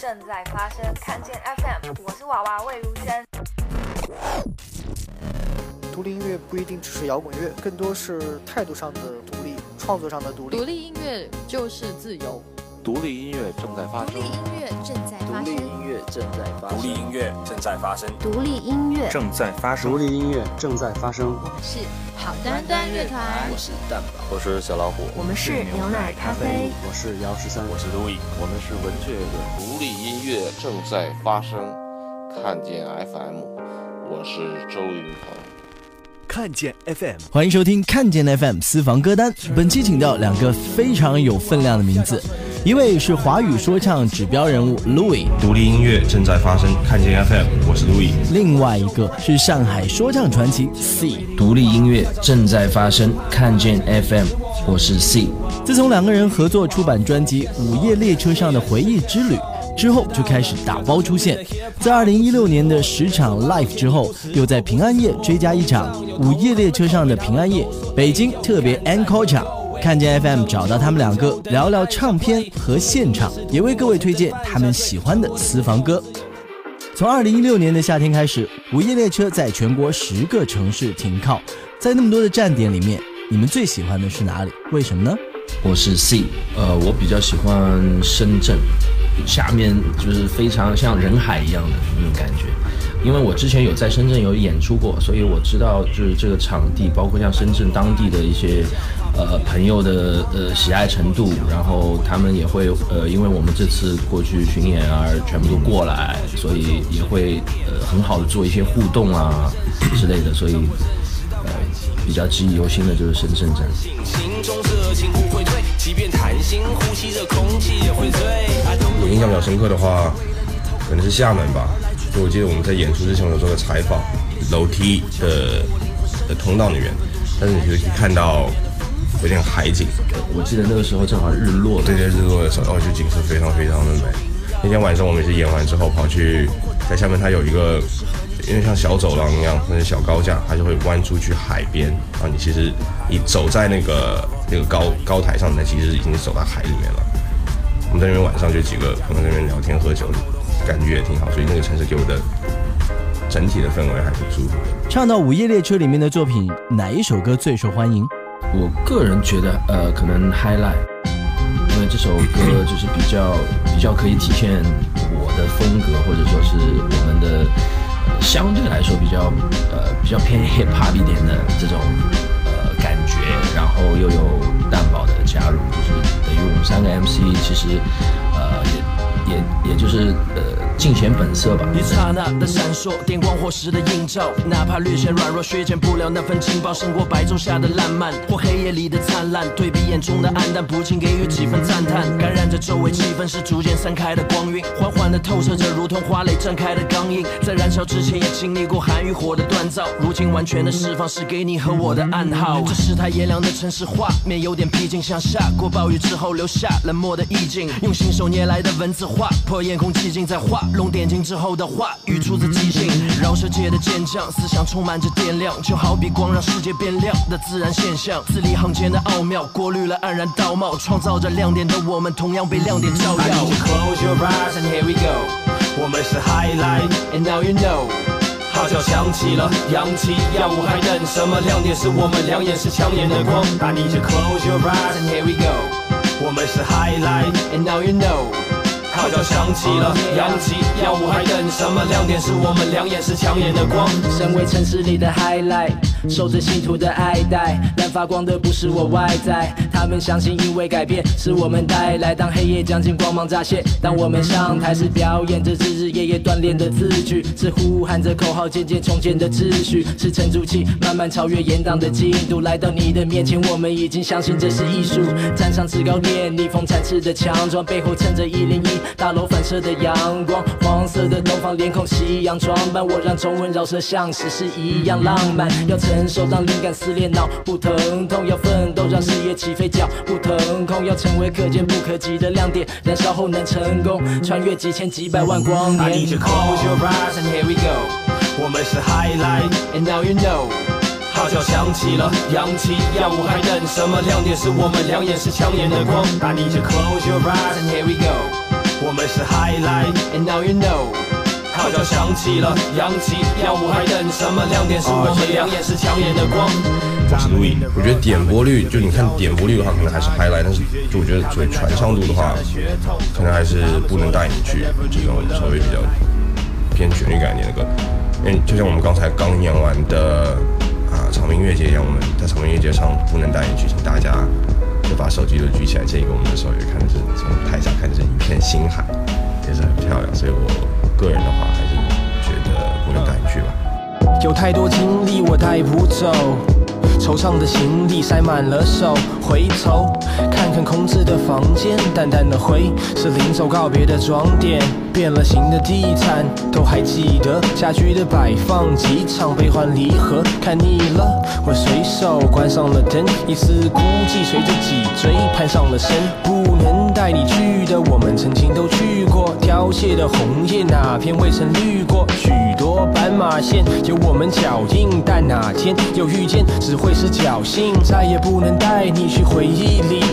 正在发生，看见 FM，我是娃娃魏如萱。独立音乐不一定只是摇滚乐，更多是态度上的独立，创作上的独立。独立音乐就是自由。独立音乐正在发生。独立音乐正在发生。独立音乐正在发生。独立音乐正在发生。独立音乐正在发生。独立音乐正在发生。我们是好端端乐团。我是蛋宝。我是小老虎。我们是牛奶咖啡。我是姚十三。我是路易。我们是文雀乐。独立音乐正在发生。看见 FM，我是周云鹏。看见 FM，欢迎收听看见 FM 私房歌单。本期请到两个非常有分量的名字，一位是华语说唱指标人物 Louis，独立音乐正在发生。看见 FM，我是 Louis。另外一个是上海说唱传奇 C，独立音乐正在发生。看见 FM，我是 C。自从两个人合作出版专辑《午夜列车上的回忆之旅》。之后就开始打包出现，在二零一六年的十场 live 之后，又在平安夜追加一场午夜列车上的平安夜，北京特别 encore 场。看见 FM 找到他们两个聊聊唱片和现场，也为各位推荐他们喜欢的私房歌。从二零一六年的夏天开始，午夜列车在全国十个城市停靠，在那么多的站点里面，你们最喜欢的是哪里？为什么呢？我是 C，呃，我比较喜欢深圳。下面就是非常像人海一样的那种感觉，因为我之前有在深圳有演出过，所以我知道就是这个场地，包括像深圳当地的一些呃朋友的呃喜爱程度，然后他们也会呃因为我们这次过去巡演而全部都过来，所以也会呃很好的做一些互动啊 之类的，所以呃比较记忆犹新的就是深圳站。我印象比较深刻的话，可能是厦门吧。就我记得我们在演出之前有做个采访，楼梯的的通道里面，但是你可以看到有点海景。我记得那个时候正好日落，对对，日落的时候，哦，就景色非常非常的美。那天晚上我们是演完之后跑去，在下面它有一个，因为像小走廊一样，那是小高架，它就会弯出去海边。然后你其实你走在那个那个高高台上，那其实已经走到海里面了。我们在那边晚上就几个朋友在那边聊天喝酒，感觉也挺好，所以那个城市给我的整体的氛围还挺舒服的。唱到《午夜列车》里面的作品，哪一首歌最受欢迎？我个人觉得，呃，可能《Highlight》，因为这首歌就是比较比较可以体现我的风格，或者说是我们的相对来说比较呃比较偏 hip hop 一点的这种呃感觉，然后又有蛋堡的加入，就是。等于我们三个 MC 其实，呃，也也就是呃。尽显本色吧。一刹那的闪烁，电光火石的映照，哪怕略显软弱，削减不了那份劲爆，胜过白昼下的烂漫或黑夜里的灿烂。对比眼中的暗淡，不禁给予几分赞叹。感染着周围气氛，是逐渐散开的光晕，缓缓的透射着，如同花蕾绽开的刚硬。在燃烧之前，也经历过寒与火的锻造，如今完全的释放，是给你和我的暗号。这世态炎凉的城市画面，有点僻静，像下过暴雨之后留下冷漠的意境。用信手捏来的文字划破夜空寂静，在画。龙点睛之后的话语出自即兴，饶舌界的健将，思想充满着电量，就好比光让世界变亮的自然现象。字里行间的奥妙，过滤了黯然道貌，创造着亮点的我们，同样被亮点照耀。Close your eyes and here we go，我们是 Highlight and now you know，号角响起了，扬起耀武，还等什么？亮点是我们两眼是抢眼的光。I need you close your eyes and here we go，我们是 Highlight and now you know。号角响起了，扬起要舞，还等什么？亮点是我们两眼是抢眼的光。身为城市里的 highlight，受着信徒的爱戴，但发光的不是我外在。他们相信，因为改变是我们带来。当黑夜将近，光芒乍现。当我们上台时，表演着日日夜夜锻炼的字句，是呼喊着口号，渐渐重建的秩序，是沉住气，慢慢超越严党的进度，来到你的面前。我们已经相信这是艺术，站上制高点，逆风展翅的强壮，背后撑着一零一。大楼反射的阳光，黄色的东方脸孔，夕阳装扮，我让中文饶舌像史诗一样浪漫。要承受让灵感撕裂脑不疼痛，要奋斗让事业起飞脚不腾空，要成为可见不可及的亮点，燃烧后能成功，穿越几千几百万光年。I need to close your eyes and here we go，我们是 highlight and now you know，号角响起了，扬起要武，还等什么？亮点是我们两眼是抢眼的光。I need to close your eyes and here we go。我们是 highlight and now you know。号角响起了，扬起，耀武还等什么？亮点是我们两眼是抢眼的光。我是路易，我觉得点播率就你看点播率的话，可能还是 highlight，但是就我觉得作为传唱度的话，可能还是不能带你去这种稍微比较偏旋律感一点的歌。因为就像我们刚才刚演完的啊草莓音乐节一样，我们在草莓音乐节上不能带你去，请大家就把手机都举起来，这个我们的时候，也看的是从台下看的是一片星海，也是很漂亮。所以我个人的话，还是觉得不能带你去吧。有太多经历我带不走。惆怅的行李塞满了手，回头看看空置的房间，淡淡的灰是临走告别的装点，变了形的地毯都还记得，家居的摆放，几场悲欢离合，看腻了，我随手关上了灯，一丝孤寂随着脊椎攀上了身，不带你去的我们曾经都去过，凋谢的红叶哪片未曾绿过，许多斑马线有我们脚印，但哪天又遇见，只会。是侥幸，再也不能带你去回忆里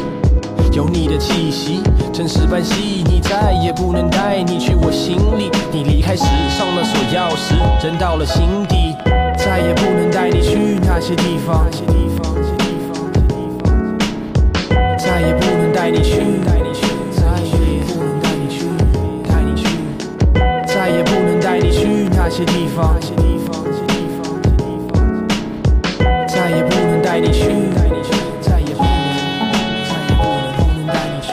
有你的气息，真实般细腻，再也不能带你去我心里。你离开时上了锁钥匙，扔到了心底，再也不能带你去那些地方，再也不能带你去，那些地方。那些地方，那些地方再也不能带你去，再也不能，再也不能，不能带你去。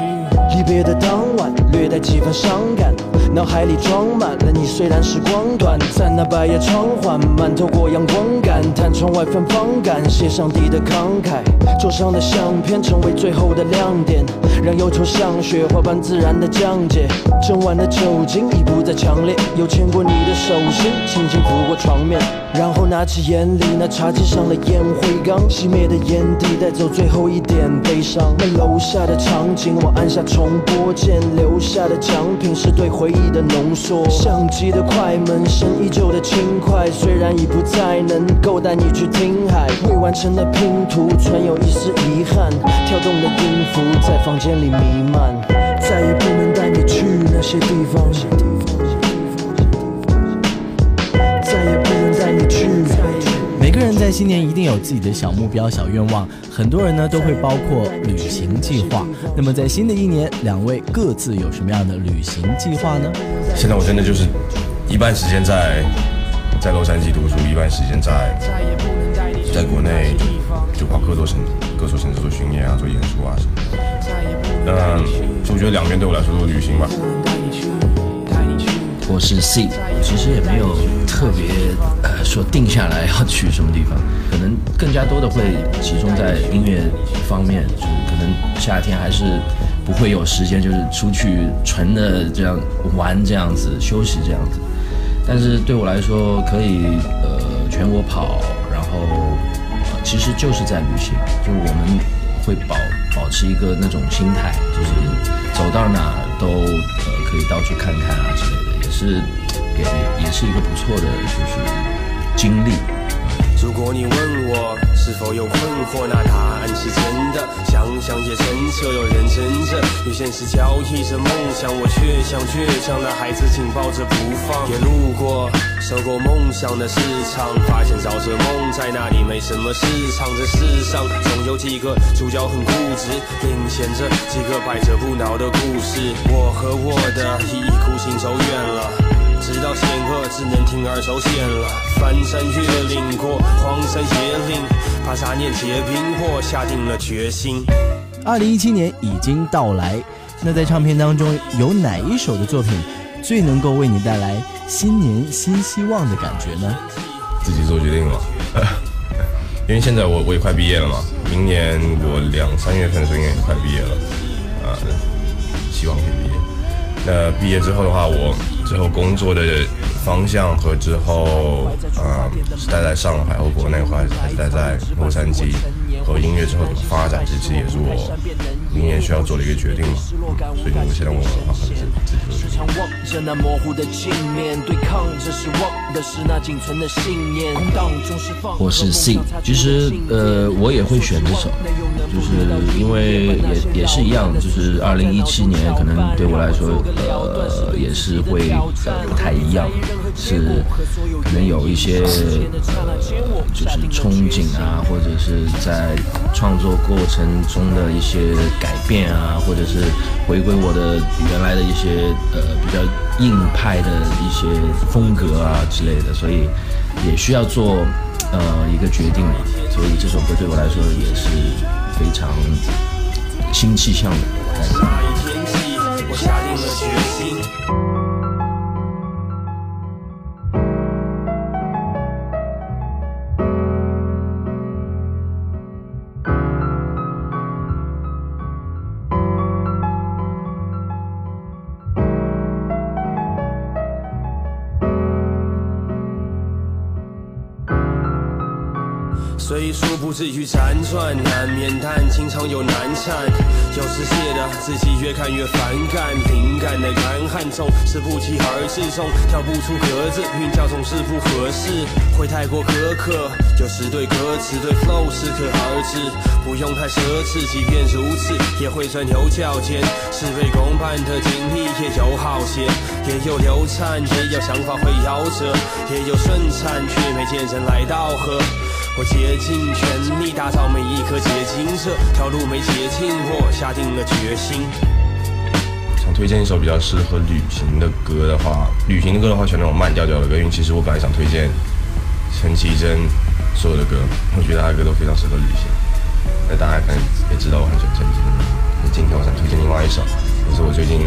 离别的当晚，略带几分伤感。脑海里装满了你，虽然时光短暂，那百叶窗缓慢透过阳光，感叹窗外芬芳感，谢上帝的慷慨。桌上的相片成为最后的亮点，让忧愁像雪花般自然的降解。整晚的酒精已不再强烈，又牵过你的手心，轻轻拂过床面，然后拿起眼里那茶几上的烟灰缸，熄灭的烟蒂带走最后一点悲伤。那楼下的场景，我按下重播键，留下的奖品是对回忆。的浓缩，相机的快门声依旧的轻快，虽然已不再能够带你去听海，未完成的拼图存有一丝遗憾，跳动的音符在房间里弥漫，再也不能带你去那些地方，个人在新年一定有自己的小目标、小愿望，很多人呢都会包括旅行计划。那么在新的一年，两位各自有什么样的旅行计划呢？现在我真的就是一半时间在在洛杉矶读书，一半时间在在国内就就跑各座城各座城市做巡演啊，做演出啊什么。嗯，就我觉得两边对我来说都是旅行吧。我是 C，其实也没有特别呃说定下来要去什么地方，可能更加多的会集中在音乐方面，就是可能夏天还是不会有时间，就是出去纯的这样玩这样子休息这样子。但是对我来说，可以呃全国跑，然后呃其实就是在旅行，就我们会保保持一个那种心态，就是走到哪都呃可以到处看看啊之类的。也是，给也是一个不错的，就是经历。如果你问我是否有困惑，那答案是真的。想想也真切，又认真着，与现实交替着梦想，我却像倔强的孩子紧抱着不放。也路过收购梦想的市场，发现找着梦在那里没什么市场。这世上总有几个主角很固执，领衔着几个百折不挠的故事。我和我的一意孤行走远了。直到险恶，只能铤而走险了。翻山越岭过荒山野岭，把杂念结冰或下定了决心。二零一七年已经到来，那在唱片当中有哪一首的作品最能够为你带来新年新希望的感觉呢？自己做决定了，因为现在我我也快毕业了嘛，明年我两三月份的时候应该也快毕业了，啊，希望可以毕业。那毕业之后的话，我。之后工作的方向和之后，呃，是待在上海或国内，还是还是待在洛杉矶？和音乐之后怎么发展，这其实也是我明年需要做的一个决定嘛。所以我现在问我的话，可能是自己时常望着那模糊的镜面，对抗着失望的是那仅存的信念。空荡中释放。我是 C，其实呃，我也会选这首，就是因为也也是一样，就是二零一七年可能对我来说，呃，也是会呃不太一样，是可能有一些呃就是憧憬啊，或者是在创作过程中的一些改变啊，或者是回归我的原来的一些呃比较硬派的一些风格啊之类的，所以也需要做呃一个决定嘛。所以这首歌对我来说也是非常新气象的感觉。我下定了决心。虽说不至于辗转，难免但经常有难产。有时写的自己越看越反感，灵感的干旱总是不期而至，总跳不出格子，韵脚总是不合适，会太过苛刻。有时对歌词对 flow 适可而止，不用太奢侈，即便如此也会钻牛角尖。事倍功半的经历也有好些，也有流产，也有想法会夭折，也有顺产却没见人来道贺。我竭尽全力打造每一颗结晶，这条路没捷径，我下定了决心。想推荐一首比较适合旅行的歌的话，旅行的歌的话选那种慢调调的歌，因为其实我本来想推荐陈绮贞所有的歌，我觉得她的歌都非常适合旅行。那大家可能也知道我很喜欢陈绮贞，那今天我想推荐另外一首，也是我最近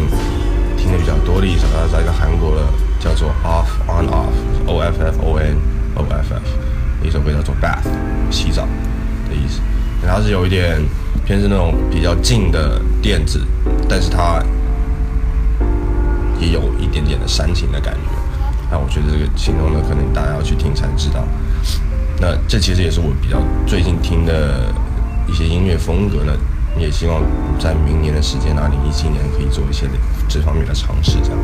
听的比较多的一首，它是一个韩国的，叫做 Off On Off，O F F O N O F F。一首歌叫做 Bath，洗澡的意思。它是有一点偏是那种比较静的电子，但是它也有一点点的煽情的感觉。那我觉得这个形容呢，可能大家要去听才知道。那这其实也是我比较最近听的一些音乐风格呢，也希望在明年的时间，二零一七年可以做一些这方面的尝试，这样。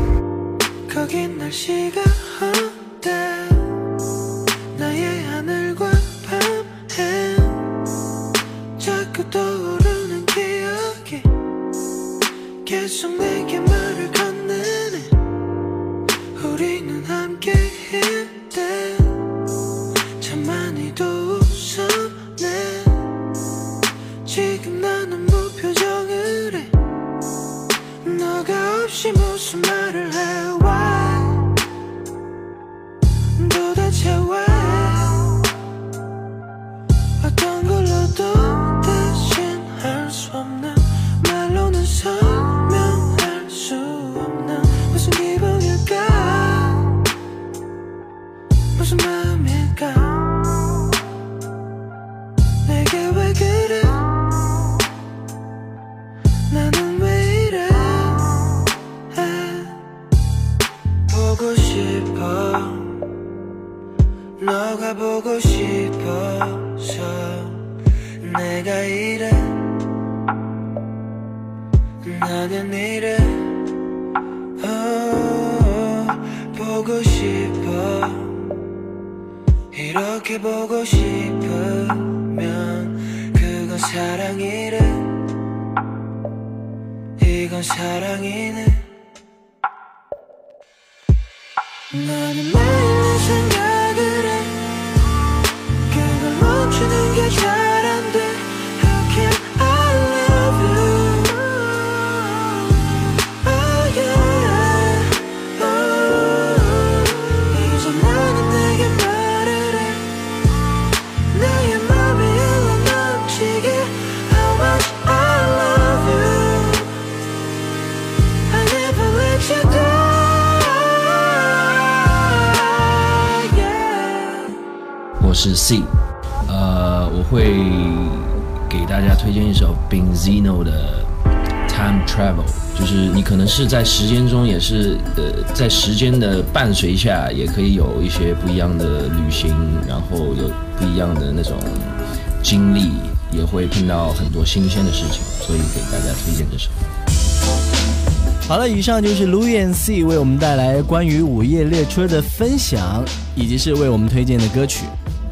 떠오르는 기억이 계속 내 이건 사랑이네. 나는 是 C，呃，我会给大家推荐一首 Benzino 的 Time Travel，就是你可能是在时间中，也是呃，在时间的伴随下，也可以有一些不一样的旅行，然后有不一样的那种经历，也会碰到很多新鲜的事情，所以给大家推荐这首。好了，以上就是 Louis and C 为我们带来关于午夜列车的分享，以及是为我们推荐的歌曲。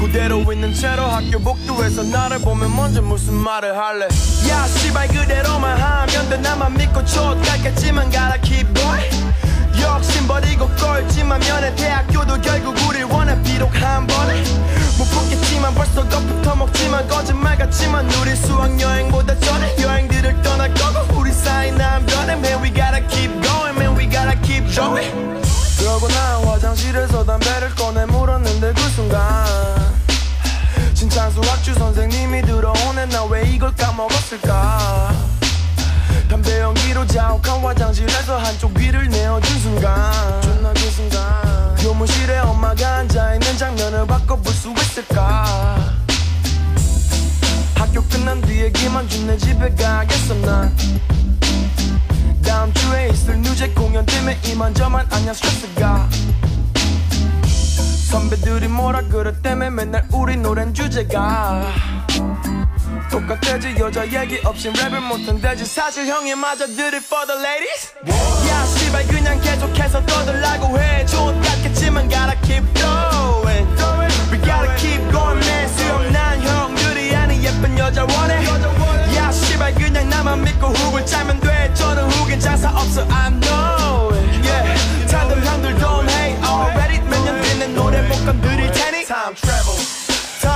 그대로 있는 채로 학교 복도에서 나를 보면 먼저 무슨 말을 할래? 야 씨발 그대로만 하면 돼. 나만 믿고 쫓갈겠지만 gotta keep going. 욕심 버리고 꼴찌만 면해. 대학교도 결국 우릴 원해 비록 한 번에. 못 보겠지만 벌써 겁부터 먹지만 거짓말 같지만 우리 수학여행보다 전에 여행들을 떠날 거고 우리 사이 난 변해 Man we gotta keep going. Man we gotta keep going. 그러고 난 화장실에서 담배를 꺼내 수학주 선생님이 들어오네. 나왜 이걸 까먹었을까? 담배 연기로 자욱한 화장실에서 한쪽 귀를 내어준 순간. 존나 그 순간. 교무실에 엄마가 앉아있는 장면을 바꿔볼 수 있을까? 학교 끝난 뒤에 김한준 내 집에 가겠어 난 다음 주에 있을 뉴제 공연 때문에 이만저만 아냐 스트레스가 선배들이 뭐라 그랬다며 맨날 우리 노랜 주제가 똑같대지 여자 얘기 없인 랩을 못한대지 사실 형이 맞아 it for the ladies? 야 씨발 그냥 계속해서 떠들라고 해. 좋은 같겠지만 gotta keep going. We gotta keep going man. 수염 난 형들이 아닌 예쁜 여자 원해. 야 씨발 그냥 나만 믿고 훅을 짜면 돼. 저는 훅엔 장사 없어. I know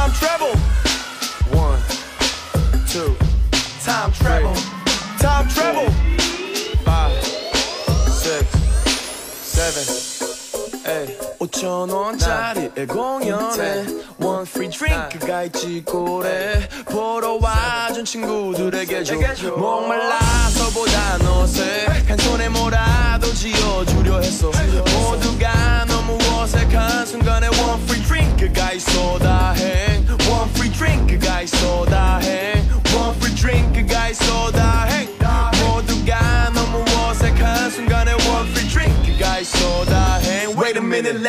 Time travel One two, time travel, time travel. Five, six, seven, eight. 5천 원짜리 공연에 one free drink가 있지 고래 보러 와준 친구들에게 줘 목말라서보다 어색한 손에 뭐라도 쥐어주려 했어 모두가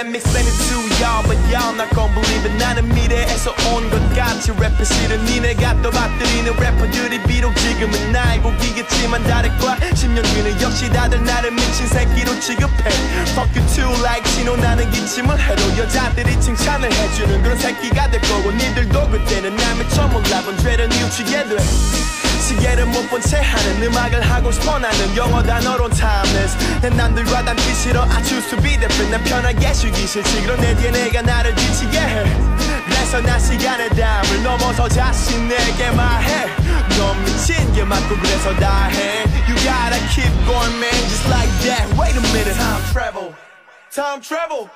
let me explain it to y'all but y'all not gon' believe it. 나는 미래에서 온 것 같이 랩을 실은 니네가 또 받들이는 래퍼들이 비록 지금은 나의 곡이겠지만 다를 거야 10년 뒤는 역시 다들 나를 미친 새끼로 취급해. Fuck you too like 신호 나는 기침을 해도 여자들이 칭찬을 해주는 그런 새끼가 될 거고 니들도 그때는 날 미처 몰라본 죄를 뉘우치게 돼 시계를 못 본 채 하는 음악을 하고 싶어 나는 영어 단어론 timeless 난 남들과 닮기 싫어 I choose to be different 난 편하게 쉬기 싫지 그런 내 DNA가 나를 지치게 해 그래서 난 시간의 담을 넘어서 자신에게 말해 넌 미친 게 맞고 그래서 다해 You gotta keep going man just like that Wait a minute Time travel Time travel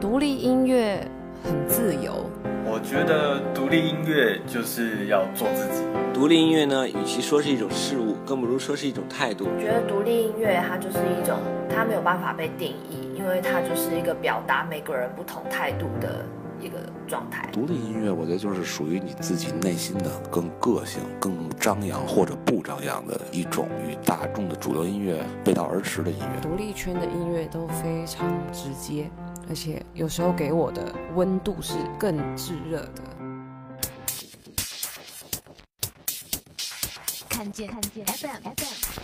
独立音乐很自由。 我觉得独立音乐就是要做自己。独立音乐呢，与其说是一种事物，更不如说是一种态度。我觉得独立音乐它就是一种，它没有办法被定义，因为它就是一个表达每个人不同态度的一个状态。独立音乐，我觉得就是属于你自己内心的更个性、更张扬或者不张扬的一种与大众的主流音乐背道而驰的音乐。独立圈的音乐都非常直接。而且有时候给我的温度是更炙热的。看见看见 FM FM。